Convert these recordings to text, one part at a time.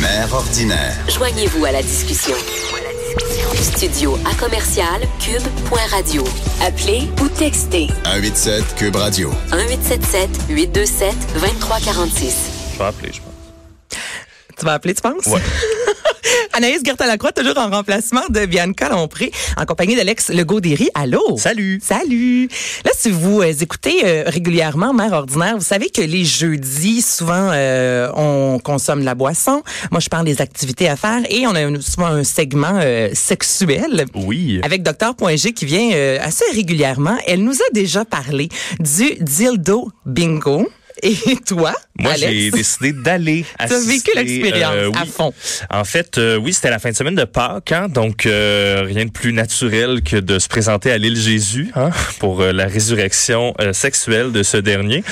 Mère ordinaire. Joignez-vous à la discussion. Studio à commercial cube.radio. Appelez ou textez 187 Cube Radio. 1877 827 2346. Je vais appeler, je pense. Tu vas appeler, tu penses? Ouais. Anaïs Gertin-Lacroix, toujours en remplacement de Bianca Lompré, en compagnie d'Alex Legaudéry. Allô? Salut. Salut. Là, si vous euh, écoutez euh, régulièrement Mère Ordinaire, vous savez que les jeudis, souvent, euh, on consomme de la boisson. Moi, je parle des activités à faire et on a souvent un segment euh, sexuel. Oui. Avec Dr.G qui vient assez régulièrement. Elle nous a déjà parlé du dildo bingo. Et toi, Moi, Alex? j'ai décidé d'aller Tu as assister. vécu l'expérience euh, à fond. En fait, euh, oui, c'était la fin de semaine de Pâques, hein, donc euh, rien de plus naturel que de se présenter à l'île Jésus hein, pour euh, la résurrection euh, sexuelle de ce dernier.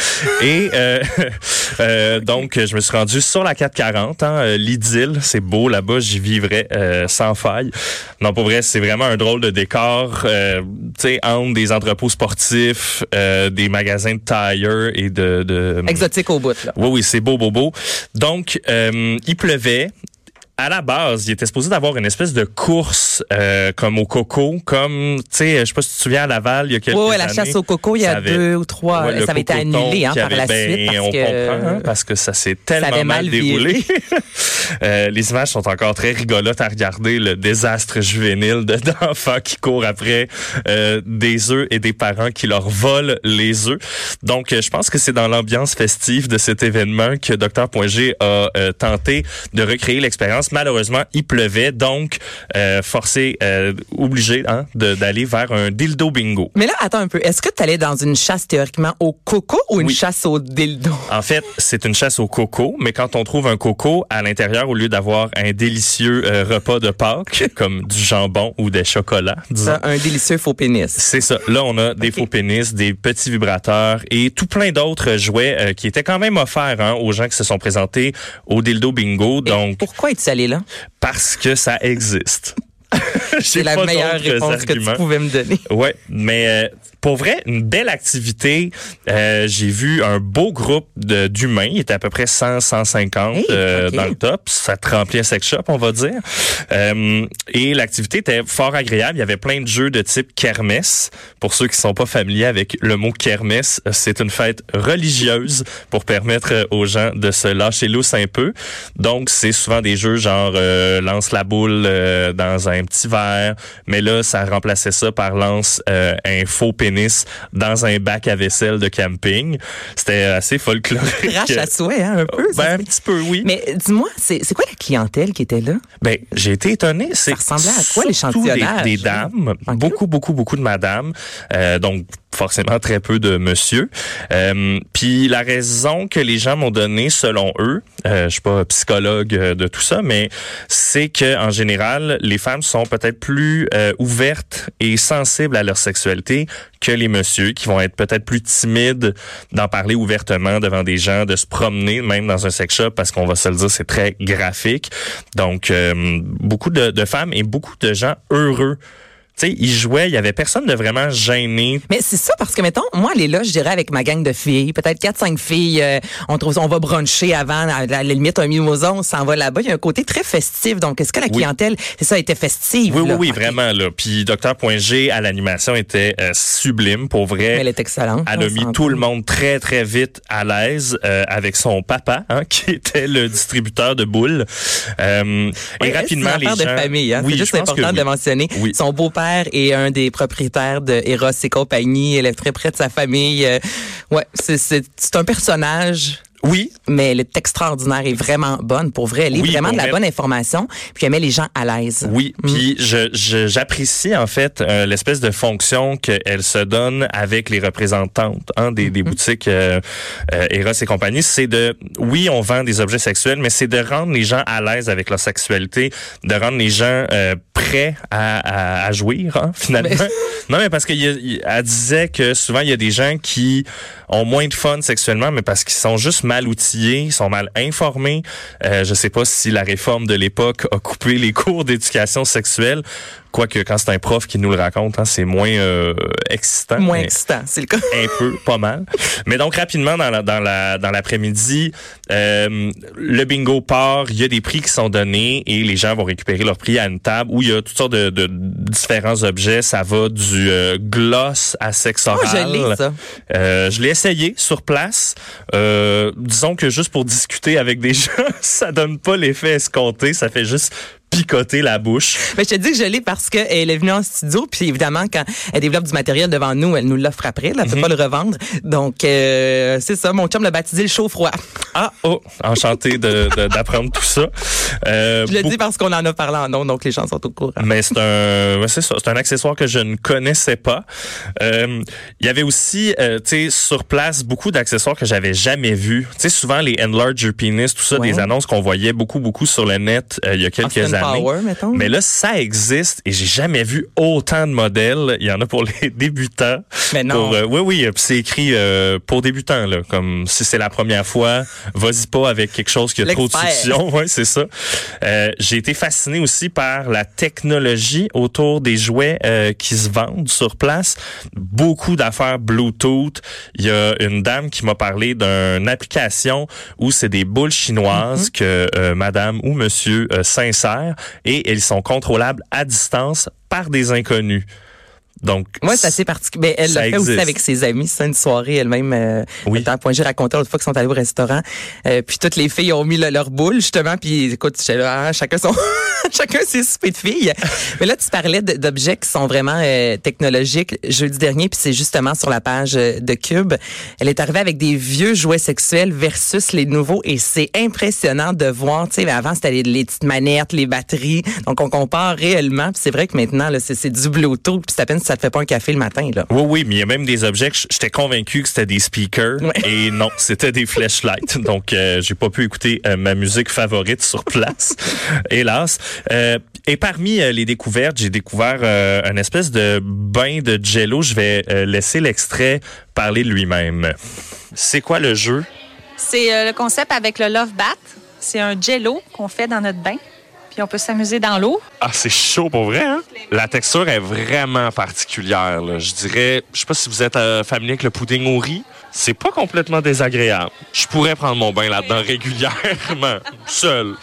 Et euh, euh, donc, je me suis rendu sur la 440, hein, l'idylle, c'est beau là-bas, j'y vivrais euh, sans faille. Non, pour vrai, c'est vraiment un drôle de décor, euh, tu sais, entre des entrepôts sportifs, euh, des magasins de tire et de... de Exotique au bout, là. oui, oui, c'est beau, beau, beau. Donc, euh, il pleuvait. À la base, il était supposé d'avoir une espèce de course euh, comme au coco, comme, tu sais, je sais pas si tu te souviens à Laval, il y a quelques Oui, la années. chasse au coco, il y a avait- deux ou trois. Ouais, ça avait été annulé hein, par avait- la ben, suite parce on que comprend, hein, parce que ça s'est tellement mal déroulé. Euh, les images sont encore très rigolotes à regarder, le désastre juvénile de- d'enfants qui courent après euh, des œufs et des parents qui leur volent les œufs. Donc, euh, je pense que c'est dans l'ambiance festive de cet événement que Dr.G a euh, tenté de recréer l'expérience. Malheureusement, il pleuvait, donc euh, forcé, euh, obligé hein, de- d'aller vers un dildo bingo. Mais là, attends un peu. Est-ce que tu allais dans une chasse théoriquement au coco ou une Oui. chasse au dildo? En fait, c'est une chasse au coco, mais quand on trouve un coco à l'intérieur, au lieu d'avoir un délicieux euh, repas de Pâques, comme du jambon ou des chocolats, disons, un délicieux faux pénis. c'est ça. Là, on a des faux pénis, des petits vibrateurs et tout plein d'autres jouets euh, qui étaient quand même offerts hein, aux gens qui se sont présentés au dildo bingo. Et Donc, pourquoi es-tu là? parce que ça existe. C'est la meilleure réponse que tu pouvais me donner. Ouais, mais euh, pour vrai, une belle activité. Euh, J'ai vu un beau groupe d'humains. Il était à peu près 100, 150 Hey, euh, dans le top. Ça te remplit un sex shop, on va dire. Euh, et l'activité était fort agréable. Il y avait plein de jeux de type kermesse. Pour ceux qui sont pas familiers avec le mot kermesse, c'est une fête religieuse pour permettre euh, aux gens de se lâcher lousse un peu. Donc, c'est souvent des jeux genre euh, lance la boule euh, dans un petit verre, mais là, ça remplaçait ça par lance euh, un faux pénis dans un bac à vaisselle de camping. C'était assez folklorique. À souhait, hein, un peu. ça Ben, un petit peu, oui. Mais dis-moi, c'est quoi la clientèle qui était là? Ben, j'ai été étonné. C'est ressemblait à quoi, surtout l'échantillonnage? Des, des dames, beaucoup, beaucoup, beaucoup de madames. Euh, donc forcément très peu de monsieur. Euh, Puis la raison que les gens m'ont donnée, selon eux, euh, je suis pas psychologue euh, de tout ça, mais c'est que en général, les femmes sont peut-être plus euh, ouvertes et sensibles à leur sexualité que les messieurs, qui vont être peut-être plus timides d'en parler ouvertement devant des gens, de se promener même dans un sex shop, parce qu'on va se le dire, c'est très graphique. Donc beaucoup de, de femmes et beaucoup de gens heureux. Tu sais, ils jouaient, il y avait personne de vraiment gêné. Mais c'est ça parce que mettons, moi aller là, je dirais avec ma gang de filles, peut-être quatre cinq filles, euh, on trouve on va bruncher avant à la limite un mimosa, on s'en va là-bas, il y a un côté très festif. Donc est-ce que la Oui. clientèle, c'est ça était festive Oui, oui, là? oui, vraiment là. Puis Docteur.g à l'animation était euh, sublime pour vrai. Mais elle est excellente. Elle a mis tout le monde très, très vite à l'aise euh, avec son papa, hein, qui était le distributeur de boules. Euh, Ouais, et rapidement, les gens... de famille. Hein? Oui, c'est juste important que de oui. mentionner. Oui. Son beau-père est un des propriétaires de Eros et compagnie. Elle est très près de sa famille. Euh, ouais, c'est un personnage Oui, mais elle est extraordinaire et vraiment bonne. Pour vrai, elle est Oui, vraiment de la bonne information, puis elle met les gens à l'aise. Oui, Mm. puis je je- j'apprécie en fait euh, l'espèce de fonction qu'elle se donne avec les représentantes hein, des, Mm-hmm. des boutiques euh, euh, Eros et compagnie. C'est de, oui, on vend des objets sexuels, mais c'est de rendre les gens à l'aise avec leur sexualité, de rendre les gens euh, prêts à, à, à jouir hein, finalement. non, mais parce qu'elle disait que souvent il y a des gens qui ont moins de fun sexuellement, mais parce qu'ils sont juste mal outillés, ils sont mal informés. Euh, je sais pas si la réforme de l'époque a coupé les cours d'éducation sexuelle, quoique quand c'est un prof qui nous le raconte, hein, c'est moins euh, excitant. Moins excitant, c'est le cas. un peu, pas mal. Mais donc rapidement dans la, dans la dans l'après-midi, euh, le bingo part, il y a des prix qui sont donnés et les gens vont récupérer leur prix à une table où il y a toutes sortes de, de différents objets. Ça va du euh, gloss à sexe Oh, oral. je l'ai, ça. Euh, je l'ai essayé sur place. Euh, disons que juste pour discuter avec des gens, ça donne pas l'effet escompté. Ça fait juste picoter la bouche. Mais je te dis que je l'ai parce qu'elle est venue en studio, puis évidemment, quand elle développe du matériel devant nous, elle nous l'offre après. là, Elle Mhm. peut pas le revendre. Donc, euh, c'est ça. Mon chum l'a baptisé le chaud-froid. Ah, oh, enchanté d'apprendre tout ça. Euh, Je le beaucoup- dis parce qu'on en a parlé en nom, donc les gens sont au courant. Mais c'est un, c'est ça, c'est un accessoire que je ne connaissais pas. Euh, Il y avait aussi, euh, tu sais, sur place beaucoup d'accessoires que j'avais jamais vus. Tu sais, souvent les enlarge your penis, tout ça, Ouais. des annonces qu'on voyait beaucoup, beaucoup sur le net euh, il y a quelques années. Power, mettons. Mais là, ça existe et j'ai jamais vu autant de modèles. Il y en a pour les débutants. Mais non. Pour, euh, oui, oui, puis c'est écrit euh, pour débutants là, comme si c'est la première fois, vas-y pas avec quelque chose qui a trop de succion. Ouais, c'est ça. Euh, j'ai été fasciné aussi par la technologie autour des jouets euh, qui se vendent sur place. Beaucoup d'affaires Bluetooth. Il y a une dame qui m'a parlé d'une application où c'est des boules chinoises que euh, Madame ou Monsieur euh, s'insèrent et elles sont contrôlables à distance par des inconnus. Donc, Moi, c'est assez particulier. Ben, elle l'a fait aussi avec ses amis. C'est une soirée elle-même. Euh, Oui. un point, j'ai raconté l'autre fois qu'ils sont allés au restaurant. Euh, puis toutes les filles ont mis le- leur boule, justement. Puis écoute, là, hein, chacun son, chacun ses soupers de filles. Mais là, tu parlais d'objets qui sont vraiment euh, technologiques. Jeudi dernier, puis c'est justement sur la page euh, de Cube. Elle est arrivée avec des vieux jouets sexuels versus les nouveaux. Et c'est impressionnant de voir. Tu sais, avant, c'était les, les petites manettes, les batteries. Donc, on compare réellement. Puis c'est vrai que maintenant, là, c'est du Bluetooth. Puis c'est à peine ça te fait pas un café le matin, là. Oui, oui, mais il y a même des objets que j'étais convaincu que c'était des speakers Ouais. et non, c'était des flashlights. Donc, euh, j'ai pas pu écouter euh, ma musique favorite sur place, hélas. Euh, et parmi euh, les découvertes, j'ai découvert euh, un espèce de bain de jello. Je vais euh, laisser l'extrait parler de lui-même. C'est quoi le jeu? C'est euh, le concept avec le Love Bath. C'est un jello qu'on fait dans notre bain. Puis on peut s'amuser dans l'eau. Ah, c'est chaud pour vrai, hein? La texture est vraiment particulière, là. Je dirais, je sais pas si vous êtes euh, familier avec le pudding au riz. C'est pas complètement désagréable. Je pourrais prendre mon bain là-dedans régulièrement, seul.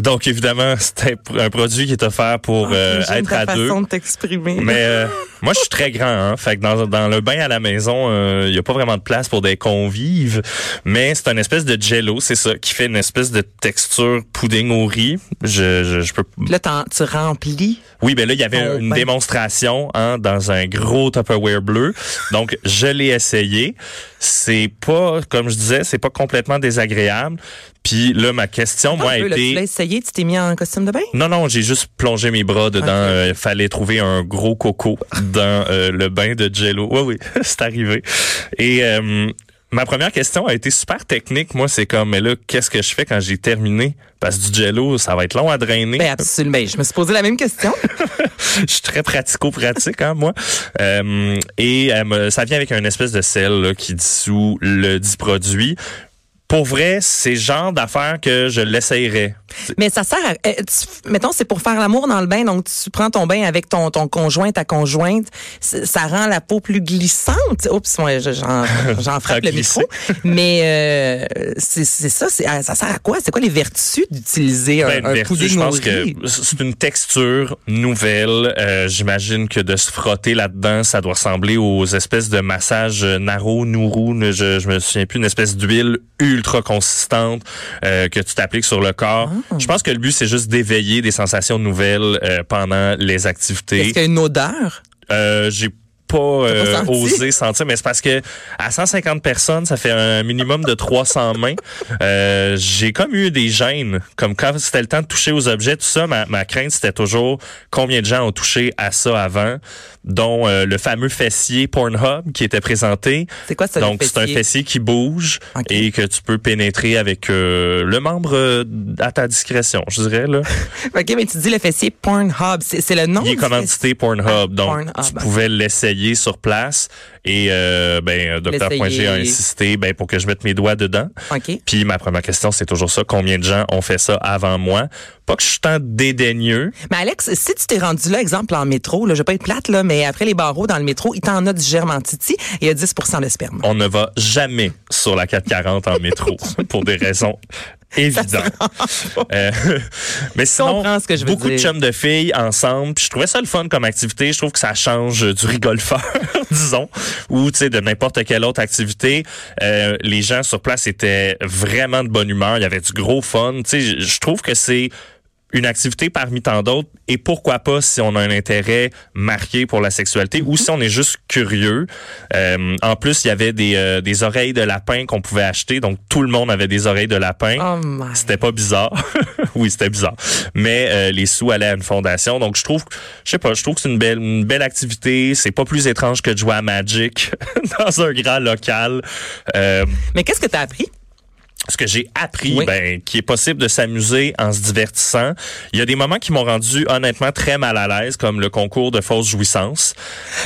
Donc, évidemment, c'est un, un produit qui est offert pour euh, être ta à deux. façon de t'exprimer. Mais euh, moi, je suis très grand, hein. Fait que dans, dans le bain à la maison, il y a pas vraiment de place pour des convives. Mais c'est une espèce de jello, c'est ça, qui fait une espèce de texture pudding au riz. Je, je, je peux. Là, t'en- tu remplis. Oui, ben là, il y avait Oh, une ben. démonstration hein, dans un gros Tupperware bleu. Donc, je l'ai essayé. C'est pas, comme je disais, c'est pas complètement désagréable. Puis là, ma question, moi, a Un peu, là, tu été. l'as essayé, tu t'es mis en costume de bain? Non, non, j'ai juste plongé mes bras dedans. Ok. Euh, fallait trouver un gros coco dans euh, le bain de Jello. Oui, oui, c'est arrivé. Et euh, ma première question a été super technique. Moi, c'est comme, mais là, qu'est-ce que je fais quand j'ai terminé? Parce que du Jello, ça va être long à drainer. Ben absolument. Ben, je me suis posé la même question. je suis très pratico-pratique, hein, moi. Euh, et me- ça vient avec un espèce de sel là, qui dissout le dit produit. Pour vrai, c'est le genre d'affaires que je l'essayerais. Mais ça sert à. euh, tu- mettons, c'est pour faire l'amour dans le bain. Donc, tu prends ton bain avec ton, ton conjoint, ta conjointe. Ça rend la peau plus glissante. Oups, moi, je- j'en j'en frappe le micro. Mais euh, c'est c'est ça. ah, Ça sert à quoi? C'est quoi les vertus d'utiliser un, Ben, un vertu, pudding je pense que c'est une texture nouvelle. Euh, J'imagine que de se frotter là-dedans, ça doit ressembler aux espèces de massages euh, Naro, Nourou, je, je me souviens plus, une espèce d'huile ultra consistante euh, que tu t'appliques sur le corps. Ah. Je pense que le but, c'est juste d'éveiller des sensations nouvelles euh, pendant les activités. Est-ce qu'il y a une odeur? Euh, j'ai pas, euh, senti? osé sentir, mais c'est parce que à 150 personnes, ça fait un minimum de 300 mains. Euh, j'ai comme eu des gênes, comme quand c'était le temps de toucher aux objets, tout ça. Ma, ma crainte c'était toujours combien de gens ont touché à ça avant, dont euh, le fameux fessier Pornhub qui était présenté. C'est quoi ça, Donc c'est un fessier? qui bouge et que tu peux pénétrer avec euh, le membre à ta discrétion, je dirais là. OK, mais tu dis le fessier Pornhub. C'est le nom Il est commandité Pornhub, Ah, donc Pornhub. tu pouvais l'essayer sur place et euh, ben. Poingé a insisté ben pour que je mette mes doigts dedans. Puis ma première question c'est toujours ça, combien de gens ont fait ça avant moi? Pas que je suis tant dédaigneux, Mais Alex, si tu t'es rendu là, exemple en métro, là, je vais pas être plate, là, mais après les barreaux dans le métro, il t'en a du germe en titi et il y a 10% de sperme. on ne va jamais sur la 440 en métro pour des raisons évidentes. Euh, mais sinon, comprends ce que je veux beaucoup de chums de filles ensemble. Puis je trouvais ça le fun comme activité. Je trouve que ça change du rigolfeur, disons, ou tu sais de n'importe quelle autre activité. Euh, les gens sur place étaient vraiment de bonne humeur. Il y avait du gros fun. Tu sais, je- je trouve que c'est une activité parmi tant d'autres et pourquoi pas si on a un intérêt marqué pour la sexualité ou si on est juste curieux. Euh, en plus, il y avait des, euh, des oreilles de lapin qu'on pouvait acheter, donc tout le monde avait des oreilles de lapin. Oh. C'était pas bizarre. oui, c'était bizarre. Mais euh, les sous allaient à une fondation. Donc je trouve je sais pas, je trouve que c'est une belle une belle activité, c'est pas plus étrange que de jouer à Magic dans un grand local. Euh, Mais qu'est-ce que tu as appris? Ce que j'ai appris, Oui. ben, qu'il est possible de s'amuser en se divertissant. Il y a des moments qui m'ont rendu honnêtement très mal à l'aise, comme le concours de fausse jouissance.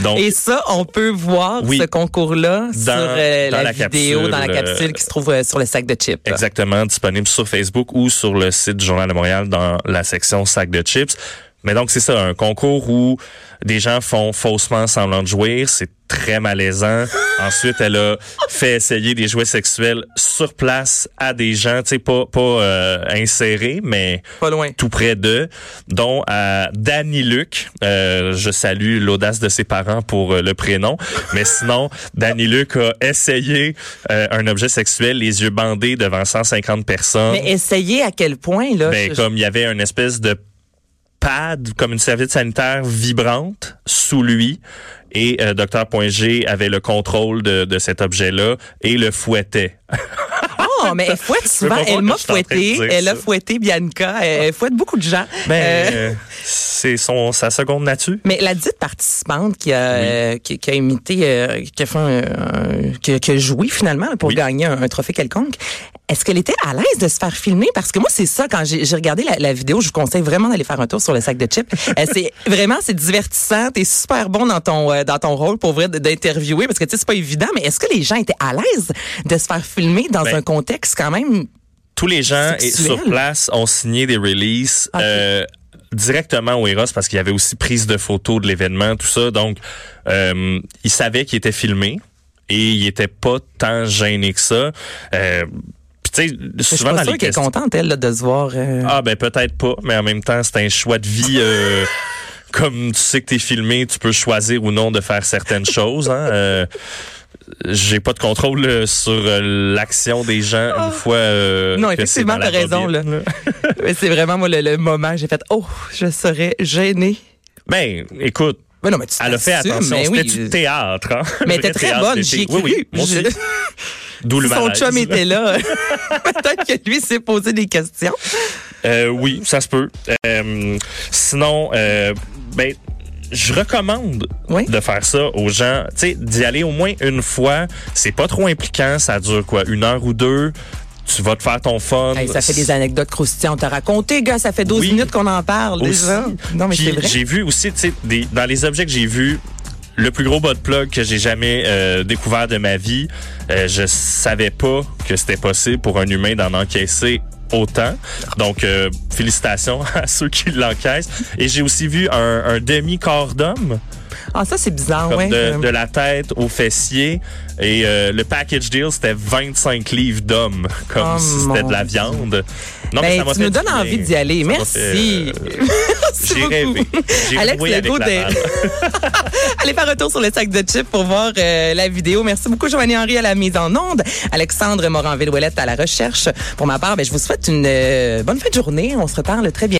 Donc, Et ça, on peut voir Oui. ce concours-là sur euh, dans la, la vidéo, capsule, dans la capsule euh, qui se trouve euh, sur le sac de chips. exactement disponible sur Facebook ou sur le site du Journal de Montréal dans la section sac de chips. Mais donc, c'est ça, un concours où des gens font faussement semblant de jouir. C'est très malaisant. Ensuite, elle a fait essayer des jouets sexuels sur place à des gens, tu sais, pas, pas euh, insérés, mais Pas loin. tout près d'eux, dont à Danny Luc. Euh, je salue l'audace de ses parents pour euh, le prénom. Mais sinon, Danny Luc a essayé euh, un objet sexuel, les yeux bandés devant 150 personnes. Mais essayez à quel point, là? Ben, je- comme il y avait une espèce de pad, comme une serviette sanitaire vibrante sous lui. Et euh, Dr. Point G avait le contrôle de, de cet objet-là et le fouettait. Oh, mais elle fouette souvent. Elle m'a fouetté. Elle a fouetté Bianca. Elle fouette beaucoup de gens. Ben, Euh, euh, c'est son sa seconde nature. Mais la dite participante qui a, euh, qui, qui a imité, euh, qui a fait un, un- qui, a- qui a joué finalement pour Oui. gagner un, un trophée quelconque, est-ce qu'elle était à l'aise de se faire filmer? Parce que moi, c'est ça, quand j'ai regardé la, la vidéo, je vous conseille vraiment d'aller faire un tour sur le sac de chips. Euh, c'est vraiment, c'est divertissant. T'es super bon dans ton, euh, dans ton rôle pour vrai d'interviewer parce que tu sais, c'est pas évident, mais est-ce que les gens étaient à l'aise de se faire filmer dans Ben, un contexte quand même tous les gens et- sur place ont signé des releases euh, directement au Eros parce qu'il y avait aussi prise de photos de l'événement, tout ça. Donc, euh, ils savaient qu'il était filmé et il était pas tant gêné que ça. Euh, puis tu sais, Je suis souvent qu'elle est contente, elle, là, de se voir. euh, Ah ben peut-être pas, mais en même temps, c'est un choix de vie. euh, comme tu sais que t'es filmé, tu peux choisir ou non de faire certaines choses. Hein. Euh, j'ai pas de contrôle euh, sur euh, l'action des gens une fois. euh, Non, effectivement, t'as raison, là. Mais c'est vraiment, moi, le, le moment, j'ai fait, oh, je serais gênée. Ben, écoute, Mais non, mais tu elle a fait attention. C'était oui. du théâtre, hein? Mais elle était très bonne, j'y Oui, oui, moi aussi. D'où le son chum était là, peut-être que lui s'est posé des questions. Euh, oui, ça se peut. Euh, sinon, euh, ben, je recommande Oui. de faire ça aux gens. Tu sais, d'y aller au moins une fois. C'est pas trop impliquant. Ça dure quoi, une heure ou deux. Tu vas te faire ton fun. Hey, ça fait des anecdotes croustillantes à raconter, gars. Ça fait 12 Oui. minutes qu'on en parle Aussi. déjà. Non, mais c'est vrai. J'ai vu aussi, tu sais, dans les objets que j'ai vus, le plus gros de plug que j'ai jamais euh, découvert de ma vie. Euh, je savais pas que c'était possible pour un humain d'en encaisser autant. Donc, euh, félicitations à ceux qui l'encaissent. Et j'ai aussi vu un, un demi-corps d'homme, Ah, ça, c'est bizarre, de, Euh, de la tête au fessier. Et euh, le package deal, c'était 25 livres d'hommes, comme Oh, si c'était de la viande. Non, Ben, ça m'a tu nous donnes envie d'y aller. Ça Merci. euh, Merci J'ai beaucoup. rêvé. Alex Legault de-. Allez faire un tour sur le sac de chips pour voir euh, la vidéo. Merci beaucoup, Joanny Henry, à la mise en onde. Alexandre Moranville-Ouellette à la recherche. Pour ma part, ben, je vous souhaite une euh, bonne fin de journée. On se reparle très bien.